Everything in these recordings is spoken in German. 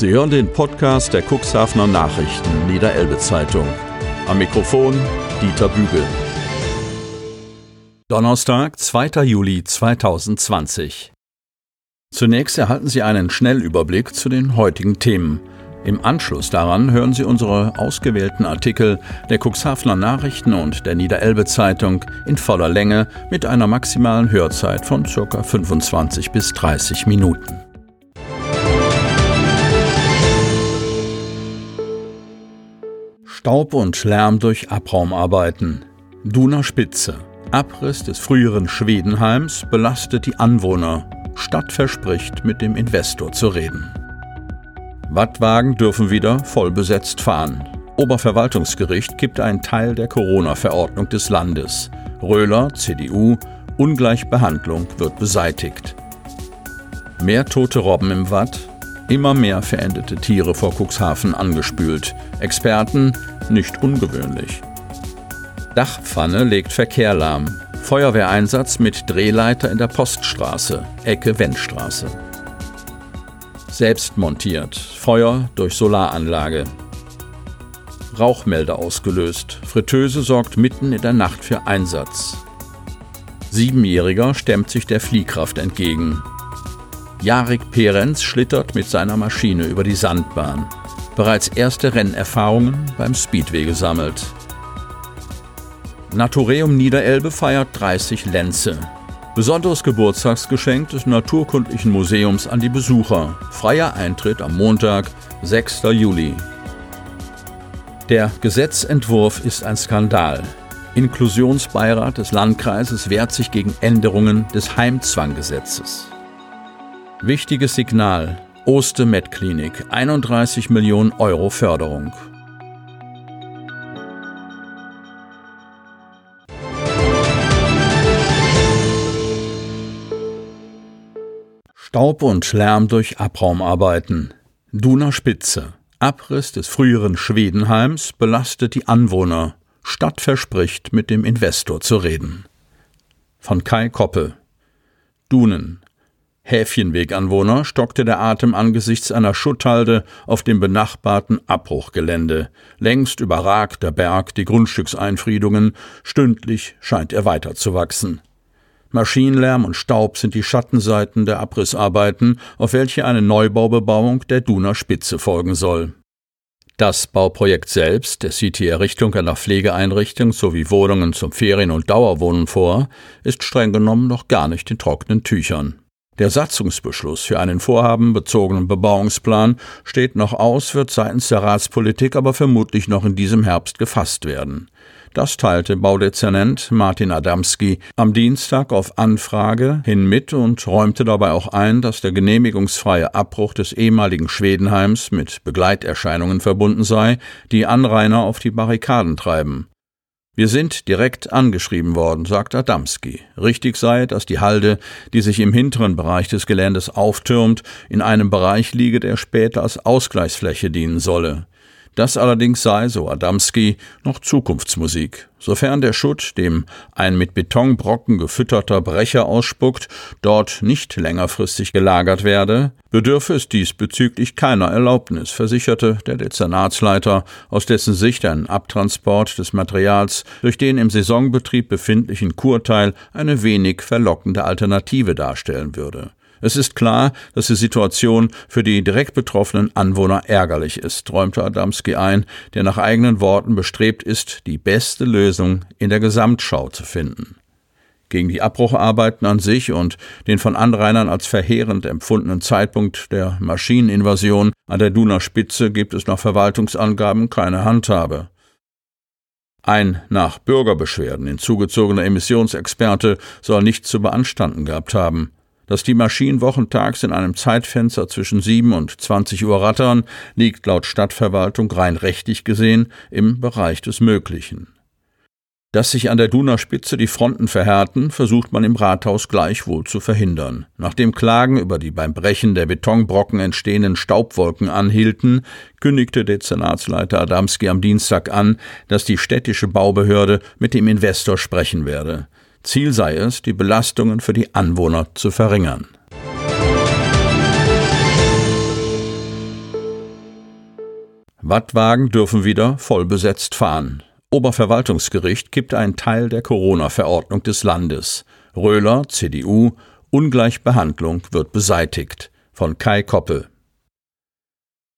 Sie hören den Podcast der Cuxhavener Nachrichten Niederelbe Zeitung. Am Mikrofon Dieter Bügel. Donnerstag, 2. Juli 2020. Zunächst erhalten Sie einen Schnellüberblick zu den heutigen Themen. Im Anschluss daran hören Sie unsere ausgewählten Artikel der Cuxhavener Nachrichten und der Niederelbe Zeitung in voller Länge mit einer maximalen Hörzeit von ca. 25 bis 30 Minuten. Staub und Lärm durch Abraumarbeiten. Duner Spitze. Abriss des früheren Schwedenheims belastet die Anwohner. Stadt verspricht, mit dem Investor zu reden. Wattwagen dürfen wieder vollbesetzt fahren. Oberverwaltungsgericht gibt einen Teil der Corona-Verordnung des Landes. Röhler, CDU, Ungleichbehandlung wird beseitigt. Mehr tote Robben im Watt, immer mehr verendete Tiere vor Cuxhaven angespült. Experten nicht ungewöhnlich. Dachpfanne legt Verkehr lahm. Feuerwehreinsatz mit Drehleiter in der Poststraße, Ecke Wendstraße. Selbst montiert, Feuer durch Solaranlage. Rauchmelder ausgelöst. Fritteuse sorgt mitten in der Nacht für Einsatz. Siebenjähriger stemmt sich der Fliehkraft entgegen. Jarik Perenz schlittert mit seiner Maschine über die Sandbahn. Bereits erste Rennerfahrungen beim Speedway gesammelt. Natureum Niederelbe feiert 30 Lenze. Besonderes Geburtstagsgeschenk des Naturkundlichen Museums an die Besucher. Freier Eintritt am Montag, 6. Juli. Der Gesetzentwurf ist ein Skandal. Inklusionsbeirat des Landkreises wehrt sich gegen Änderungen des Heimzwanggesetzes. Wichtiges Signal. Oste Med Klinik. 31 Millionen Euro Förderung. Staub und Lärm durch Abraumarbeiten. Duner Spitze. Abriss des früheren Schwedenheims belastet die Anwohner. Stadt verspricht, mit dem Investor zu reden. Von Kai Koppe. Dunen. Häfchenweganwohner stockte der Atem angesichts einer Schutthalde auf dem benachbarten Abbruchgelände. Längst überragt der Berg die Grundstückseinfriedungen, stündlich scheint er weiter zu wachsen. Maschinenlärm und Staub sind die Schattenseiten der Abrissarbeiten, auf welche eine Neubaubebauung der Duner Spitze folgen soll. Das Bauprojekt selbst, es sieht die Errichtung einer Pflegeeinrichtung sowie Wohnungen zum Ferien- und Dauerwohnen vor, ist streng genommen noch gar nicht in trockenen Tüchern. Der Satzungsbeschluss für einen vorhabenbezogenen Bebauungsplan steht noch aus, wird seitens der Ratspolitik aber vermutlich noch in diesem Herbst gefasst werden. Das teilte Baudezernent Martin Adamski am Dienstag auf Anfrage hin mit und räumte dabei auch ein, dass der genehmigungsfreie Abbruch des ehemaligen Schwedenheims mit Begleiterscheinungen verbunden sei, die Anrainer auf die Barrikaden treiben. Wir sind direkt angeschrieben worden, sagt Adamski. Richtig sei, dass die Halde, die sich im hinteren Bereich des Geländes auftürmt, in einem Bereich liege, der später als Ausgleichsfläche dienen solle. Das allerdings sei, so Adamski, noch Zukunftsmusik. Sofern der Schutt, dem ein mit Betonbrocken gefütterter Brecher ausspuckt, dort nicht längerfristig gelagert werde, bedürfe es diesbezüglich keiner Erlaubnis, versicherte der Dezernatsleiter, aus dessen Sicht ein Abtransport des Materials durch den im Saisonbetrieb befindlichen Kurteil eine wenig verlockende Alternative darstellen würde. Es ist klar, dass die Situation für die direkt betroffenen Anwohner ärgerlich ist, räumte Adamski ein, der nach eigenen Worten bestrebt ist, die beste Lösung in der Gesamtschau zu finden. Gegen die Abbrucharbeiten an sich und den von Anrainern als verheerend empfundenen Zeitpunkt der Maschineninvasion an der Duner Spitze gibt es nach Verwaltungsangaben keine Handhabe. Ein nach Bürgerbeschwerden hinzugezogener Emissionsexperte soll nichts zu beanstanden gehabt haben. Dass die Maschinen wochentags in einem Zeitfenster zwischen 7 und 20 Uhr rattern, liegt laut Stadtverwaltung rein rechtlich gesehen im Bereich des Möglichen. Dass sich an der Duner Spitze die Fronten verhärten, versucht man im Rathaus gleichwohl zu verhindern. Nachdem Klagen über die beim Brechen der Betonbrocken entstehenden Staubwolken anhielten, kündigte Dezernatsleiter Adamski am Dienstag an, dass die städtische Baubehörde mit dem Investor sprechen werde. Ziel sei es, die Belastungen für die Anwohner zu verringern. Wattwagen dürfen wieder vollbesetzt fahren. Oberverwaltungsgericht kippt einen Teil der Corona-Verordnung des Landes. Röhler, CDU, Ungleichbehandlung wird beseitigt. Von Kai Koppel.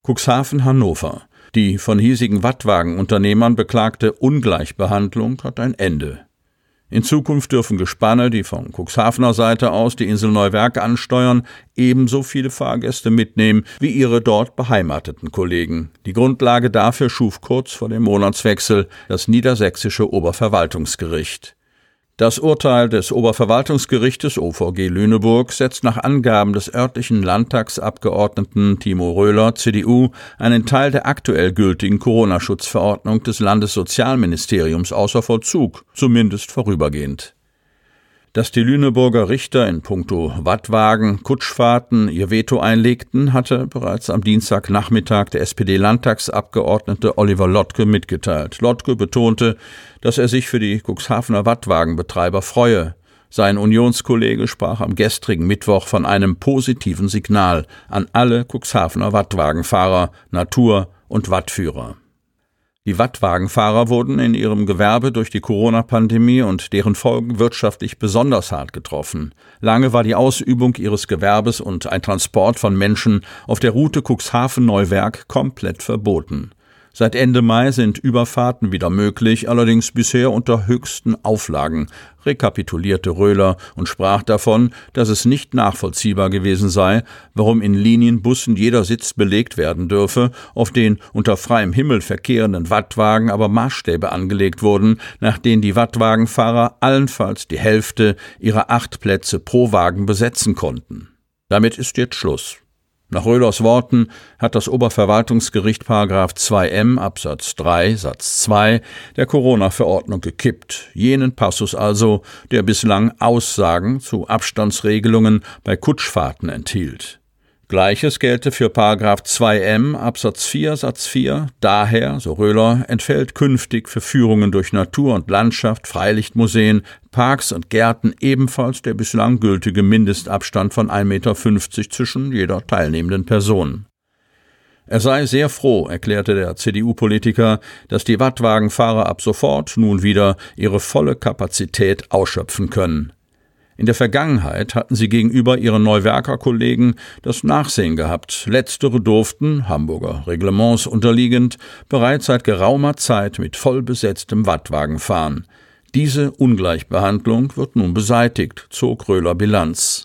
Cuxhaven Hannover. Die von hiesigen Wattwagenunternehmern beklagte Ungleichbehandlung hat ein Ende. In Zukunft dürfen Gespanne, die von Cuxhavener Seite aus die Insel Neuwerk ansteuern, ebenso viele Fahrgäste mitnehmen wie ihre dort beheimateten Kollegen. Die Grundlage dafür schuf kurz vor dem Monatswechsel das niedersächsische Oberverwaltungsgericht. Das Urteil des Oberverwaltungsgerichtes OVG Lüneburg setzt nach Angaben des örtlichen Landtagsabgeordneten Timo Röhler, CDU, einen Teil der aktuell gültigen Corona-Schutzverordnung des Landessozialministeriums außer Vollzug, zumindest vorübergehend. Dass die Lüneburger Richter in puncto Wattwagen, Kutschfahrten ihr Veto einlegten, hatte bereits am Dienstagnachmittag der SPD-Landtagsabgeordnete Oliver Lottke mitgeteilt. Lottke betonte, dass er sich für die Cuxhavener Wattwagenbetreiber freue. Sein Unionskollege sprach am gestrigen Mittwoch von einem positiven Signal an alle Cuxhavener Wattwagenfahrer, Natur- und Wattführer. Die Wattwagenfahrer wurden in ihrem Gewerbe durch die Corona-Pandemie und deren Folgen wirtschaftlich besonders hart getroffen. Lange war die Ausübung ihres Gewerbes und ein Transport von Menschen auf der Route Cuxhaven-Neuwerk komplett verboten. Seit Ende Mai sind Überfahrten wieder möglich, allerdings bisher unter höchsten Auflagen, rekapitulierte Röhler und sprach davon, dass es nicht nachvollziehbar gewesen sei, warum in Linienbussen jeder Sitz belegt werden dürfe, auf den unter freiem Himmel verkehrenden Wattwagen aber Maßstäbe angelegt wurden, nach denen die Wattwagenfahrer allenfalls die Hälfte ihrer acht Plätze pro Wagen besetzen konnten. Damit ist jetzt Schluss. Nach Röhlers Worten hat das Oberverwaltungsgericht Paragraph 2m Absatz 3 Satz 2 der Corona-Verordnung gekippt, jenen Passus also, der bislang Aussagen zu Abstandsregelungen bei Kutschfahrten enthielt. Gleiches gelte für Paragraph 2m Absatz 4 Satz 4. Daher, so Röhler, entfällt künftig für Führungen durch Natur und Landschaft, Freilichtmuseen, Parks und Gärten ebenfalls der bislang gültige Mindestabstand von 1,50 Meter zwischen jeder teilnehmenden Person. Er sei sehr froh, erklärte der CDU-Politiker, dass die Wattwagenfahrer ab sofort nun wieder ihre volle Kapazität ausschöpfen können. In der Vergangenheit hatten sie gegenüber ihren Neuwerker Kollegen das Nachsehen gehabt. Letztere durften, Hamburger Reglements unterliegend, bereits seit geraumer Zeit mit vollbesetztem Wattwagen fahren. Diese Ungleichbehandlung wird nun beseitigt, zog Röhler Bilanz.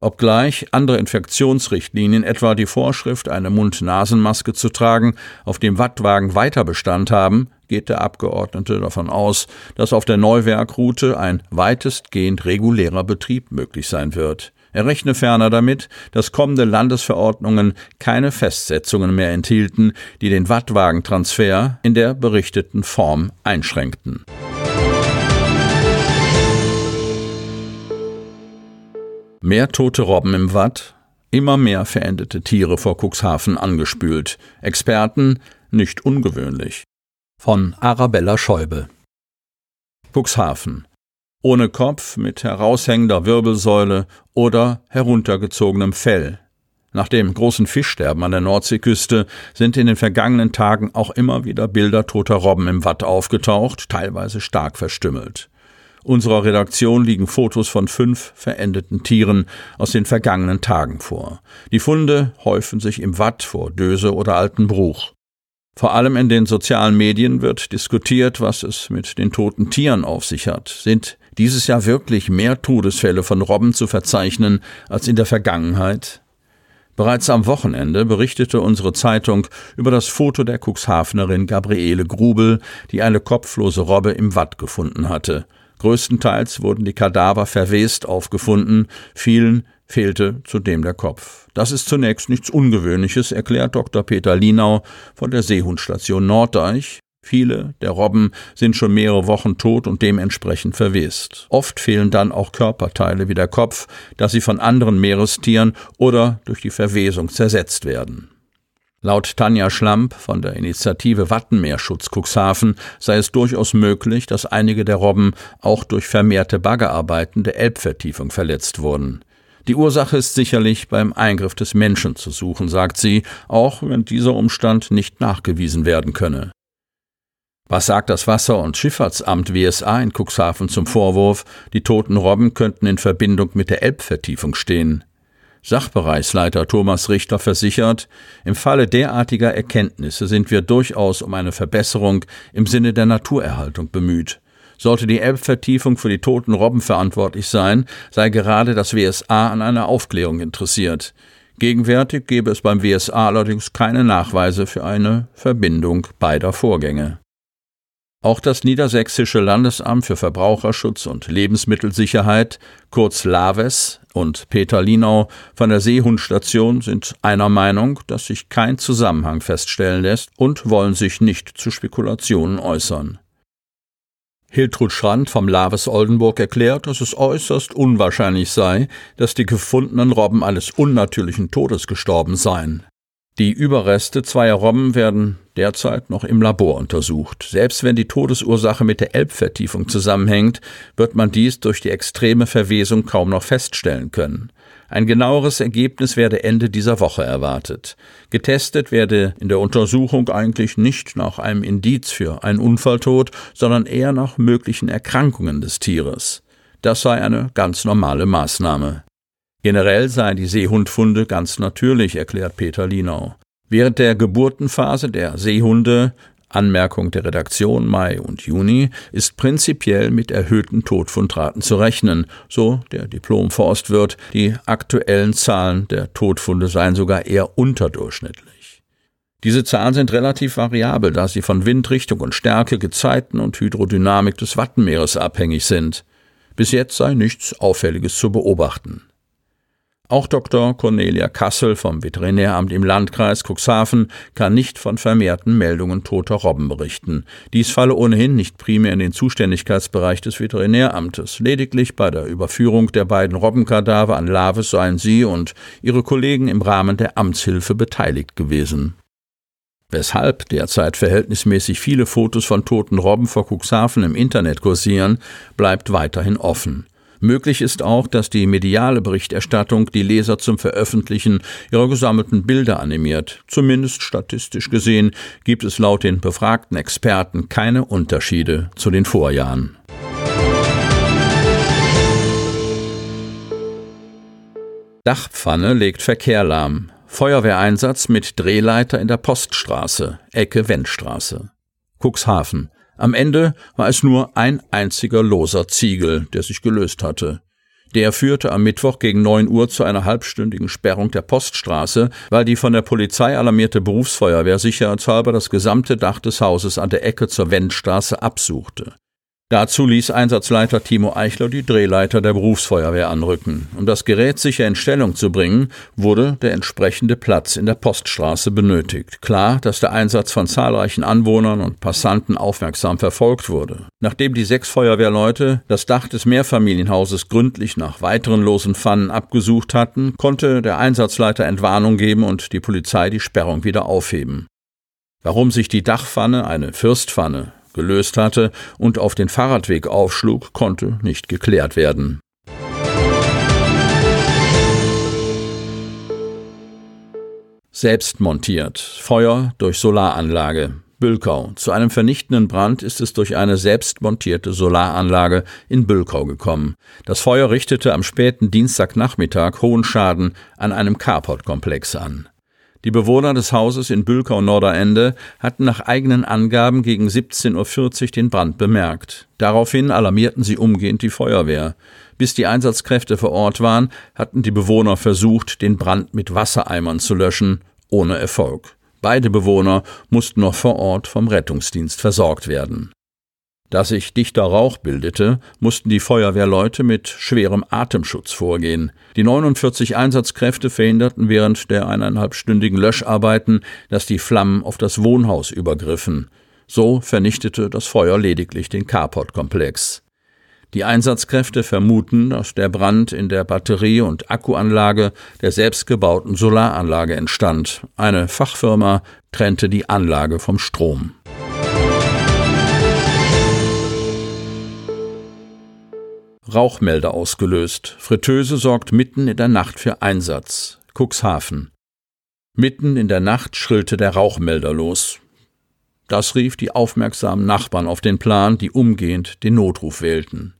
Obgleich andere Infektionsrichtlinien, etwa die Vorschrift, eine Mund-Nasen-Maske zu tragen, auf dem Wattwagen weiter Bestand haben, geht der Abgeordnete davon aus, dass auf der Neuwerkroute ein weitestgehend regulärer Betrieb möglich sein wird. Er rechne ferner damit, dass kommende Landesverordnungen keine Festsetzungen mehr enthielten, die den Wattwagentransfer in der berichteten Form einschränkten. Mehr tote Robben im Watt, immer mehr verendete Tiere vor Cuxhaven angespült. Experten nicht ungewöhnlich. Von Arabella Schäuble. Cuxhaven. Ohne Kopf, mit heraushängender Wirbelsäule oder heruntergezogenem Fell. Nach dem großen Fischsterben an der Nordseeküste sind in den vergangenen Tagen auch immer wieder Bilder toter Robben im Watt aufgetaucht, teilweise stark verstümmelt. Unserer Redaktion liegen Fotos von fünf verendeten Tieren aus den vergangenen Tagen vor. Die Funde häufen sich im Watt vor Döse oder Altenbruch. Vor allem in den sozialen Medien wird diskutiert, was es mit den toten Tieren auf sich hat. Sind dieses Jahr wirklich mehr Todesfälle von Robben zu verzeichnen als in der Vergangenheit? Bereits am Wochenende berichtete unsere Zeitung über das Foto der Cuxhavenerin Gabriele Grubel, die eine kopflose Robbe im Watt gefunden hatte. Größtenteils wurden die Kadaver verwest aufgefunden, vielen fehlte zudem der Kopf. Das ist zunächst nichts Ungewöhnliches, erklärt Dr. Peter Linau von der Seehundstation Norddeich. Viele der Robben sind schon mehrere Wochen tot und dementsprechend verwest. Oft fehlen dann auch Körperteile wie der Kopf, da sie von anderen Meerestieren oder durch die Verwesung zersetzt werden. Laut Tanja Schlamp von der Initiative Wattenmeerschutz Cuxhaven sei es durchaus möglich, dass einige der Robben auch durch vermehrte Baggerarbeiten der Elbvertiefung verletzt wurden. Die Ursache ist sicherlich beim Eingriff des Menschen zu suchen, sagt sie, auch wenn dieser Umstand nicht nachgewiesen werden könne. Was sagt das Wasser- und Schifffahrtsamt WSA in Cuxhaven zum Vorwurf, die toten Robben könnten in Verbindung mit der Elbvertiefung stehen? Sachbereichsleiter Thomas Richter versichert, im Falle derartiger Erkenntnisse sind wir durchaus um eine Verbesserung im Sinne der Naturerhaltung bemüht. Sollte die Elbvertiefung für die toten Robben verantwortlich sein, sei gerade das WSA an einer Aufklärung interessiert. Gegenwärtig gebe es beim WSA allerdings keine Nachweise für eine Verbindung beider Vorgänge. Auch das Niedersächsische Landesamt für Verbraucherschutz und Lebensmittelsicherheit, kurz LAVES, und Peter Linau von der Seehundstation sind einer Meinung, dass sich kein Zusammenhang feststellen lässt und wollen sich nicht zu Spekulationen äußern. Hiltrud Schrand vom Laves Oldenburg erklärt, dass es äußerst unwahrscheinlich sei, dass die gefundenen Robben eines unnatürlichen Todes gestorben seien. Die Überreste zweier Robben werden derzeit noch im Labor untersucht. Selbst wenn die Todesursache mit der Elbvertiefung zusammenhängt, wird man dies durch die extreme Verwesung kaum noch feststellen können. Ein genaueres Ergebnis werde Ende dieser Woche erwartet. Getestet werde in der Untersuchung eigentlich nicht nach einem Indiz für einen Unfalltod, sondern eher nach möglichen Erkrankungen des Tieres. Das sei eine ganz normale Maßnahme. Generell seien die Seehundfunde ganz natürlich, erklärt Peter Linau. Während der Geburtenphase der Seehunde Anmerkung der Redaktion Mai und Juni ist prinzipiell mit erhöhten Todfundraten zu rechnen, so der Diplom-Forstwirt. Die aktuellen Zahlen der Todfunde seien sogar eher unterdurchschnittlich. Diese Zahlen sind relativ variabel, da sie von Windrichtung und Stärke, Gezeiten und Hydrodynamik des Wattenmeeres abhängig sind. Bis jetzt sei nichts Auffälliges zu beobachten. Auch Dr. Cornelia Kassel vom Veterinäramt im Landkreis Cuxhaven kann nicht von vermehrten Meldungen toter Robben berichten. Dies falle ohnehin nicht primär in den Zuständigkeitsbereich des Veterinäramtes. Lediglich bei der Überführung der beiden Robbenkadaver an Laves seien sie und ihre Kollegen im Rahmen der Amtshilfe beteiligt gewesen. Weshalb derzeit verhältnismäßig viele Fotos von toten Robben vor Cuxhaven im Internet kursieren, bleibt weiterhin offen. Möglich ist auch, dass die mediale Berichterstattung die Leser zum Veröffentlichen ihrer gesammelten Bilder animiert. Zumindest statistisch gesehen gibt es laut den befragten Experten keine Unterschiede zu den Vorjahren. Dachpfanne legt Verkehr lahm. Feuerwehreinsatz mit Drehleiter in der Poststraße, Ecke Wendstraße. Cuxhaven. Am Ende war es nur ein einziger loser Ziegel, der sich gelöst hatte. Der führte am Mittwoch gegen neun Uhr zu einer halbstündigen Sperrung der Poststraße, weil die von der Polizei alarmierte Berufsfeuerwehr sicherheitshalber das gesamte Dach des Hauses an der Ecke zur Wendstraße absuchte. Dazu ließ Einsatzleiter Timo Eichler die Drehleiter der Berufsfeuerwehr anrücken. Um das Gerät sicher in Stellung zu bringen, wurde der entsprechende Platz in der Poststraße benötigt. Klar, dass der Einsatz von zahlreichen Anwohnern und Passanten aufmerksam verfolgt wurde. Nachdem die sechs Feuerwehrleute das Dach des Mehrfamilienhauses gründlich nach weiteren losen Pfannen abgesucht hatten, konnte der Einsatzleiter Entwarnung geben und die Polizei die Sperrung wieder aufheben. Warum sich die Dachpfanne, eine Fürstpfanne, gelöst hatte und auf den Fahrradweg aufschlug, konnte nicht geklärt werden. Selbst montiert. Feuer durch Solaranlage. Bülkau. Zu einem vernichtenden Brand ist es durch eine selbstmontierte Solaranlage in Bülkau gekommen. Das Feuer richtete am späten Dienstagnachmittag hohen Schaden an einem Carport-Komplex an. Die Bewohner des Hauses in Bülkau-Norderende hatten nach eigenen Angaben gegen 17.40 Uhr den Brand bemerkt. Daraufhin alarmierten sie umgehend die Feuerwehr. Bis die Einsatzkräfte vor Ort waren, hatten die Bewohner versucht, den Brand mit Wassereimern zu löschen, ohne Erfolg. Beide Bewohner mussten noch vor Ort vom Rettungsdienst versorgt werden. Da sich dichter Rauch bildete, mussten die Feuerwehrleute mit schwerem Atemschutz vorgehen. Die 49 Einsatzkräfte verhinderten während der eineinhalbstündigen Löscharbeiten, dass die Flammen auf das Wohnhaus übergriffen. So vernichtete das Feuer lediglich den Carport-Komplex. Die Einsatzkräfte vermuten, dass der Brand in der Batterie- und Akkuanlage der selbstgebauten Solaranlage entstand. Eine Fachfirma trennte die Anlage vom Strom. Rauchmelder ausgelöst. Fritteuse sorgt mitten in der Nacht für Einsatz. Cuxhaven. Mitten in der Nacht schrillte der Rauchmelder los. Das rief die aufmerksamen Nachbarn auf den Plan, die umgehend den Notruf wählten.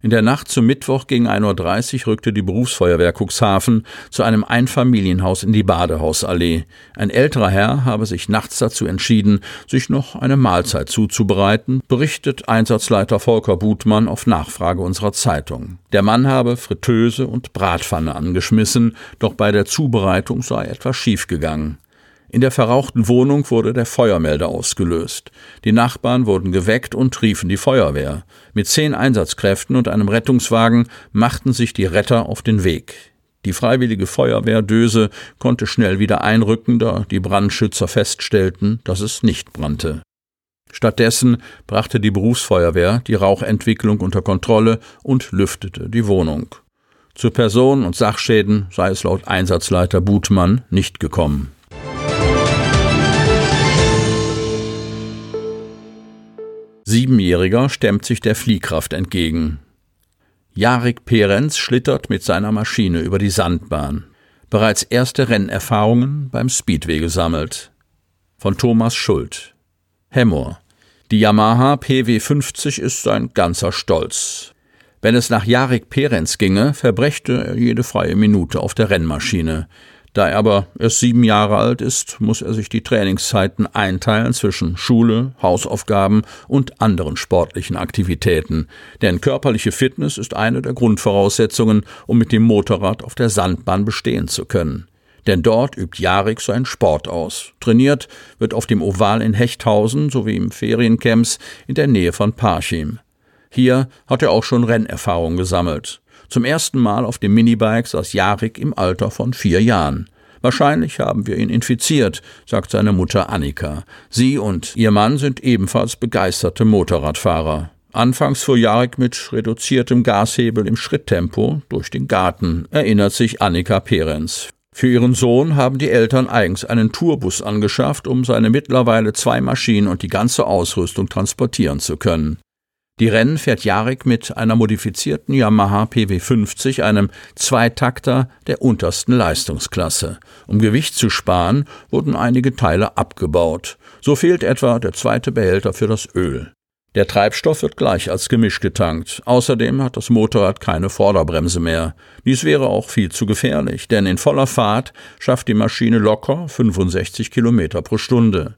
In der Nacht zum Mittwoch gegen 1.30 Uhr rückte die Berufsfeuerwehr Cuxhaven zu einem Einfamilienhaus in die Badehausallee. Ein älterer Herr habe sich nachts dazu entschieden, sich noch eine Mahlzeit zuzubereiten, berichtet Einsatzleiter Volker Butmann auf Nachfrage unserer Zeitung. Der Mann habe Fritteuse und Bratpfanne angeschmissen, doch bei der Zubereitung sei etwas schiefgegangen. In der verrauchten Wohnung wurde der Feuermelder ausgelöst. Die Nachbarn wurden geweckt und riefen die Feuerwehr. Mit zehn Einsatzkräften und einem Rettungswagen machten sich die Retter auf den Weg. Die freiwillige Feuerwehr Döse konnte schnell wieder einrücken, da die Brandschützer feststellten, dass es nicht brannte. Stattdessen brachte die Berufsfeuerwehr die Rauchentwicklung unter Kontrolle und lüftete die Wohnung. Zu Personen und Sachschäden sei es laut Einsatzleiter Butmann nicht gekommen. Siebenjähriger stemmt sich der Fliehkraft entgegen. Jarek Perenz schlittert mit seiner Maschine über die Sandbahn. Bereits erste Rennerfahrungen beim Speedway gesammelt. Von Thomas Schuld. Hemmor. Die Yamaha PW50 ist sein ganzer Stolz. Wenn es nach Jarek Perenz ginge, verbrächte er jede freie Minute auf der Rennmaschine. Da er aber erst sieben Jahre alt ist, muss er sich die Trainingszeiten einteilen zwischen Schule, Hausaufgaben und anderen sportlichen Aktivitäten. Denn körperliche Fitness ist eine der Grundvoraussetzungen, um mit dem Motorrad auf der Sandbahn bestehen zu können. Denn dort übt Jarik seinen Sport aus. Trainiert wird auf dem Oval in Hechthausen sowie im Feriencamps in der Nähe von Parchim. Hier hat er auch schon Rennerfahrung gesammelt. Zum ersten Mal auf dem Minibike saß Jarik im Alter von vier Jahren. Wahrscheinlich haben wir ihn infiziert, sagt seine Mutter Annika. Sie und ihr Mann sind ebenfalls begeisterte Motorradfahrer. Anfangs fuhr Jarek mit reduziertem Gashebel im Schritttempo durch den Garten, erinnert sich Annika Perenz. Für ihren Sohn haben die Eltern eigens einen Tourbus angeschafft, um seine mittlerweile zwei Maschinen und die ganze Ausrüstung transportieren zu können. Die Rennen fährt Jarek mit einer modifizierten Yamaha PW50, einem Zweitakter der untersten Leistungsklasse. Um Gewicht zu sparen, wurden einige Teile abgebaut. So fehlt etwa der zweite Behälter für das Öl. Der Treibstoff wird gleich als Gemisch getankt. Außerdem hat das Motorrad keine Vorderbremse mehr. Dies wäre auch viel zu gefährlich, denn in voller Fahrt schafft die Maschine locker 65 Kilometer pro Stunde.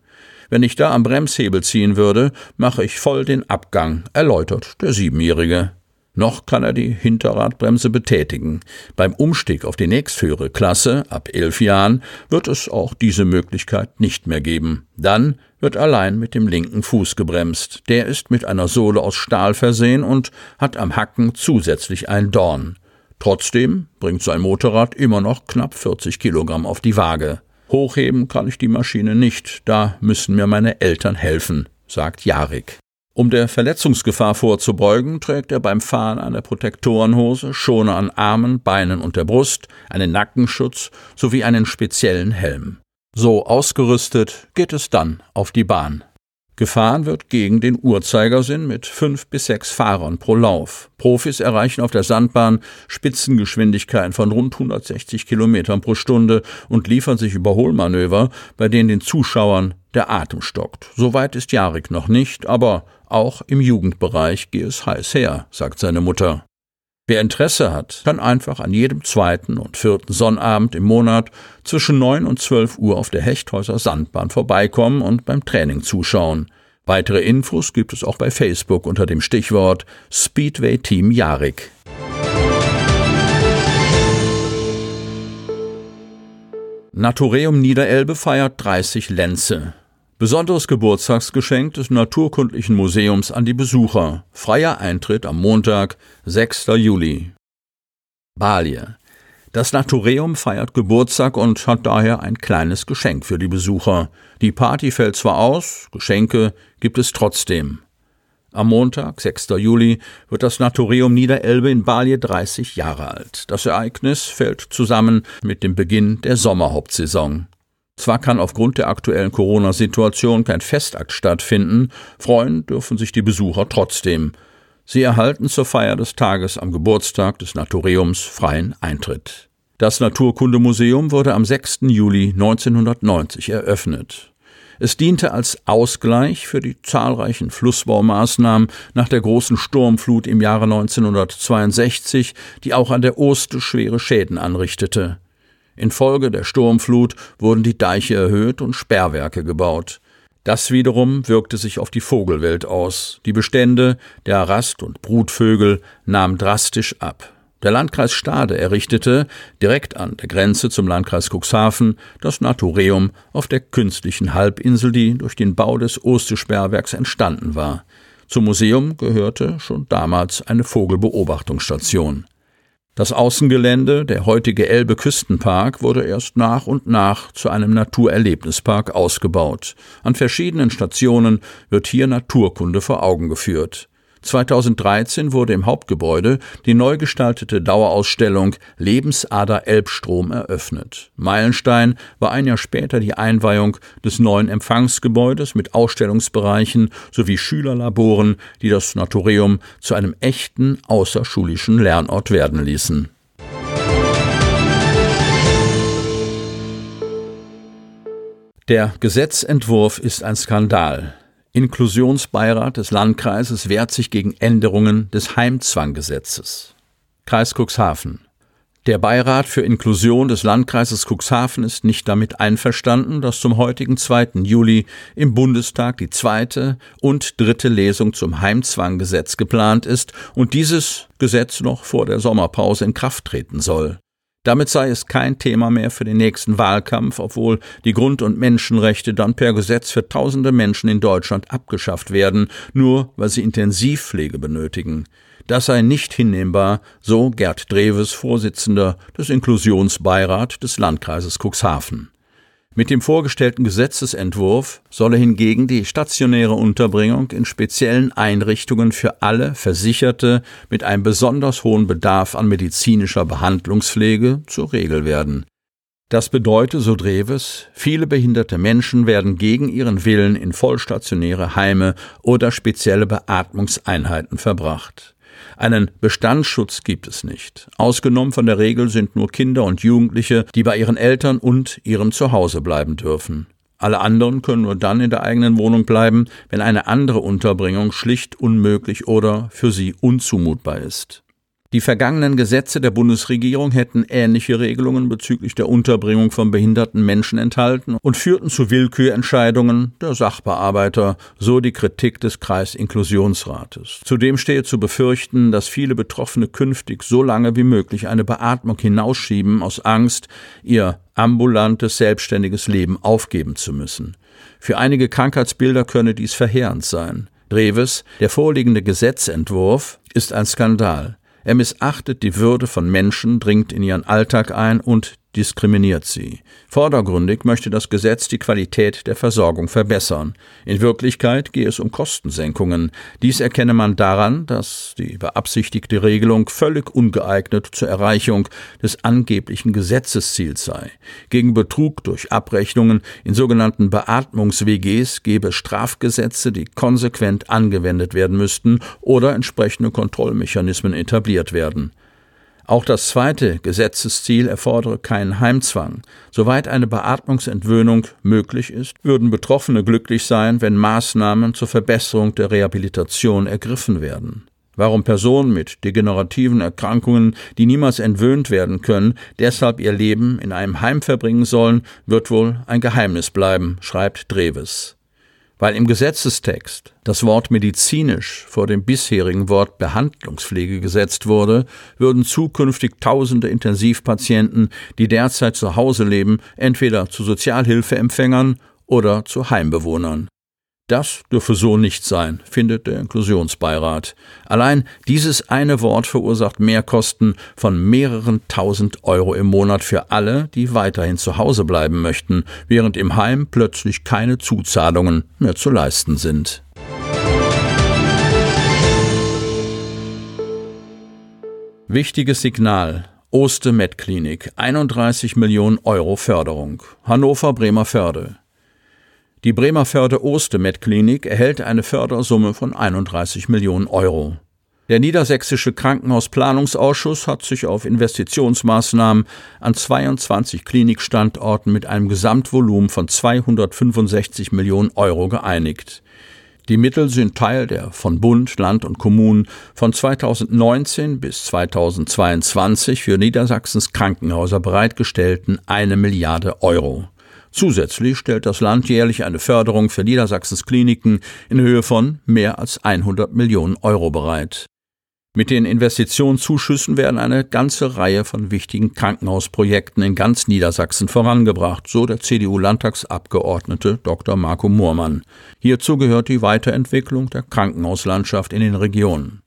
Wenn ich da am Bremshebel ziehen würde, mache ich voll den Abgang, erläutert der Siebenjährige. Noch kann er die Hinterradbremse betätigen. Beim Umstieg auf die nächsthöhere Klasse ab elf Jahren wird es auch diese Möglichkeit nicht mehr geben. Dann wird allein mit dem linken Fuß gebremst. Der ist mit einer Sohle aus Stahl versehen und hat am Hacken zusätzlich ein Dorn. Trotzdem bringt sein Motorrad immer noch knapp 40 Kilogramm auf die Waage. Hochheben kann ich die Maschine nicht, da müssen mir meine Eltern helfen, sagt Jarik. Um der Verletzungsgefahr vorzubeugen, trägt er beim Fahren eine Protektorenhose, Schoner an Armen, Beinen und der Brust, einen Nackenschutz sowie einen speziellen Helm. So ausgerüstet geht es dann auf die Bahn. Gefahren wird gegen den Uhrzeigersinn mit fünf bis sechs Fahrern pro Lauf. Profis erreichen auf der Sandbahn Spitzengeschwindigkeiten von rund 160 Kilometern pro Stunde und liefern sich Überholmanöver, bei denen den Zuschauern der Atem stockt. Soweit ist Jarik noch nicht, aber auch im Jugendbereich gehe es heiß her, sagt seine Mutter. Wer Interesse hat, kann einfach an jedem zweiten und vierten Sonnabend im Monat zwischen neun und zwölf Uhr auf der Hechthäuser Sandbahn vorbeikommen und beim Training zuschauen. Weitere Infos gibt es auch bei Facebook unter dem Stichwort Speedway Team Jarik. Natureum Niederelbe feiert 30 Lenze. Besonderes Geburtstagsgeschenk des Naturkundlichen Museums an die Besucher. Freier Eintritt am Montag, 6. Juli. Balie. Das Natureum feiert Geburtstag und hat daher ein kleines Geschenk für die Besucher. Die Party fällt zwar aus, Geschenke gibt es trotzdem. Am Montag, 6. Juli, wird das Natureum Niederelbe in Balie 30 Jahre alt. Das Ereignis fällt zusammen mit dem Beginn der Sommerhauptsaison. Zwar kann aufgrund der aktuellen Corona-Situation kein Festakt stattfinden, freuen dürfen sich die Besucher trotzdem. Sie erhalten zur Feier des Tages am Geburtstag des Naturiums freien Eintritt. Das Naturkundemuseum wurde am 6. Juli 1990 eröffnet. Es diente als Ausgleich für die zahlreichen Flussbaumaßnahmen nach der großen Sturmflut im Jahre 1962, die auch an der Oste schwere Schäden anrichtete. Infolge der Sturmflut wurden die Deiche erhöht und Sperrwerke gebaut. Das wiederum wirkte sich auf die Vogelwelt aus. Die Bestände der Rast- und Brutvögel nahmen drastisch ab. Der Landkreis Stade errichtete, direkt an der Grenze zum Landkreis Cuxhaven, das Naturium auf der künstlichen Halbinsel, die durch den Bau des Oste-Sperrwerks entstanden war. Zum Museum gehörte schon damals eine Vogelbeobachtungsstation. Das Außengelände, der heutige Elbe Küstenpark, wurde erst nach und nach zu einem Naturerlebnispark ausgebaut. An verschiedenen Stationen wird hier Naturkunde vor Augen geführt. 2013 wurde im Hauptgebäude die neu gestaltete Dauerausstellung Lebensader Elbstrom eröffnet. Meilenstein war ein Jahr später die Einweihung des neuen Empfangsgebäudes mit Ausstellungsbereichen sowie Schülerlaboren, die das Naturium zu einem echten außerschulischen Lernort werden ließen. Der Gesetzentwurf ist ein Skandal. Inklusionsbeirat des Landkreises wehrt sich gegen Änderungen des Heimzwanggesetzes. Kreis Cuxhaven. Der Beirat für Inklusion des Landkreises Cuxhaven ist nicht damit einverstanden, dass zum heutigen 2. Juli im Bundestag die zweite und dritte Lesung zum Heimzwanggesetz geplant ist und dieses Gesetz noch vor der Sommerpause in Kraft treten soll. Damit sei es kein Thema mehr für den nächsten Wahlkampf, obwohl die Grund- und Menschenrechte dann per Gesetz für tausende Menschen in Deutschland abgeschafft werden, nur weil sie Intensivpflege benötigen. Das sei nicht hinnehmbar, so Gerd Dreves, Vorsitzender des Inklusionsbeirats des Landkreises Cuxhaven. Mit dem vorgestellten Gesetzesentwurf solle hingegen die stationäre Unterbringung in speziellen Einrichtungen für alle Versicherte mit einem besonders hohen Bedarf an medizinischer Behandlungspflege zur Regel werden. Das bedeute, so Dreves, viele behinderte Menschen werden gegen ihren Willen in vollstationäre Heime oder spezielle Beatmungseinheiten verbracht. Einen Bestandsschutz gibt es nicht. Ausgenommen von der Regel sind nur Kinder und Jugendliche, die bei ihren Eltern und ihrem Zuhause bleiben dürfen. Alle anderen können nur dann in der eigenen Wohnung bleiben, wenn eine andere Unterbringung schlicht unmöglich oder für sie unzumutbar ist. Die vergangenen Gesetze der Bundesregierung hätten ähnliche Regelungen bezüglich der Unterbringung von behinderten Menschen enthalten und führten zu Willkürentscheidungen der Sachbearbeiter, so die Kritik des Kreisinklusionsrates. Zudem stehe zu befürchten, dass viele Betroffene künftig so lange wie möglich eine Beatmung hinausschieben aus Angst, ihr ambulantes, selbstständiges Leben aufgeben zu müssen. Für einige Krankheitsbilder könne dies verheerend sein. Dreves, der vorliegende Gesetzentwurf ist ein Skandal. Er missachtet die Würde von Menschen, dringt in ihren Alltag ein und diskriminiert sie. Vordergründig möchte das Gesetz die Qualität der Versorgung verbessern. In Wirklichkeit gehe es um Kostensenkungen. Dies erkenne man daran, dass die beabsichtigte Regelung völlig ungeeignet zur Erreichung des angeblichen Gesetzesziels sei. Gegen Betrug durch Abrechnungen in sogenannten Beatmungs-WGs gebe es Strafgesetze, die konsequent angewendet werden müssten oder entsprechende Kontrollmechanismen etabliert werden. Auch das zweite Gesetzesziel erfordere keinen Heimzwang. Soweit eine Beatmungsentwöhnung möglich ist, würden Betroffene glücklich sein, wenn Maßnahmen zur Verbesserung der Rehabilitation ergriffen werden. Warum Personen mit degenerativen Erkrankungen, die niemals entwöhnt werden können, deshalb ihr Leben in einem Heim verbringen sollen, wird wohl ein Geheimnis bleiben, schreibt Dreves. Weil im Gesetzestext das Wort medizinisch vor dem bisherigen Wort Behandlungspflege gesetzt wurde, würden zukünftig tausende Intensivpatienten, die derzeit zu Hause leben, entweder zu Sozialhilfeempfängern oder zu Heimbewohnern. Das dürfe so nicht sein, findet der Inklusionsbeirat. Allein dieses eine Wort verursacht Mehrkosten von mehreren tausend Euro im Monat für alle, die weiterhin zu Hause bleiben möchten, während im Heim plötzlich keine Zuzahlungen mehr zu leisten sind. Wichtiges Signal. Oste Med Klinik, 31 Millionen Euro Förderung. Hannover Bremer Förde. Die Bremer Förde Oste Med Klinik erhält eine Fördersumme von 31 Millionen Euro. Der Niedersächsische Krankenhausplanungsausschuss hat sich auf Investitionsmaßnahmen an 22 Klinikstandorten mit einem Gesamtvolumen von 265 Millionen Euro geeinigt. Die Mittel sind Teil der von Bund, Land und Kommunen von 2019 bis 2022 für Niedersachsens Krankenhäuser bereitgestellten eine Milliarde Euro. Zusätzlich stellt das Land jährlich eine Förderung für Niedersachsens Kliniken in Höhe von mehr als 100 Millionen Euro bereit. Mit den Investitionszuschüssen werden eine ganze Reihe von wichtigen Krankenhausprojekten in ganz Niedersachsen vorangebracht, so der CDU-Landtagsabgeordnete Dr. Marco Moormann. Hierzu gehört die Weiterentwicklung der Krankenhauslandschaft in den Regionen.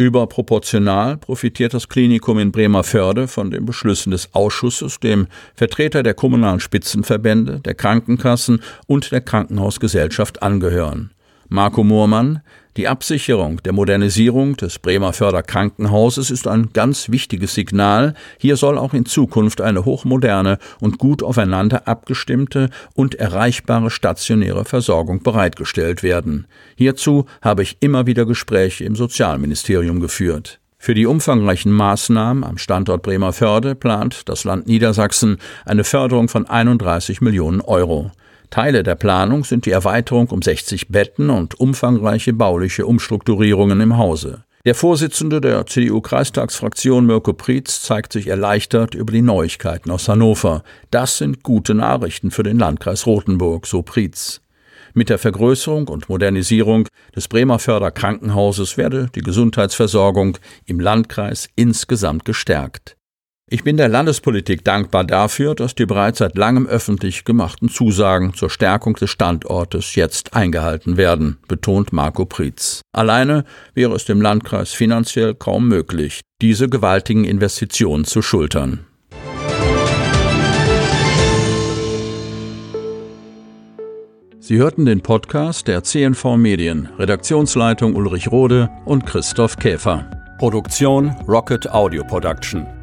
Überproportional profitiert das Klinikum in Bremerförde von den Beschlüssen des Ausschusses, dem Vertreter der kommunalen Spitzenverbände, der Krankenkassen und der Krankenhausgesellschaft angehören. Marco Moormann, die Absicherung der Modernisierung des Bremerförder Krankenhauses ist ein ganz wichtiges Signal. Hier soll auch in Zukunft eine hochmoderne und gut aufeinander abgestimmte und erreichbare stationäre Versorgung bereitgestellt werden. Hierzu habe ich immer wieder Gespräche im Sozialministerium geführt. Für die umfangreichen Maßnahmen am Standort Bremerförde plant das Land Niedersachsen eine Förderung von 31 Millionen Euro. Teile der Planung sind die Erweiterung um 60 Betten und umfangreiche bauliche Umstrukturierungen im Hause. Der Vorsitzende der CDU-Kreistagsfraktion Mirko Prietz zeigt sich erleichtert über die Neuigkeiten aus Hannover. Das sind gute Nachrichten für den Landkreis Rothenburg, so Prietz. Mit der Vergrößerung und Modernisierung des Bremerförder Krankenhauses werde die Gesundheitsversorgung im Landkreis insgesamt gestärkt. Ich bin der Landespolitik dankbar dafür, dass die bereits seit langem öffentlich gemachten Zusagen zur Stärkung des Standortes jetzt eingehalten werden, betont Marco Prietz. Alleine wäre es dem Landkreis finanziell kaum möglich, diese gewaltigen Investitionen zu schultern. Sie hörten den Podcast der CNV Medien, Redaktionsleitung Ulrich Rode und Christoph Käfer. Produktion Rocket Audio Production.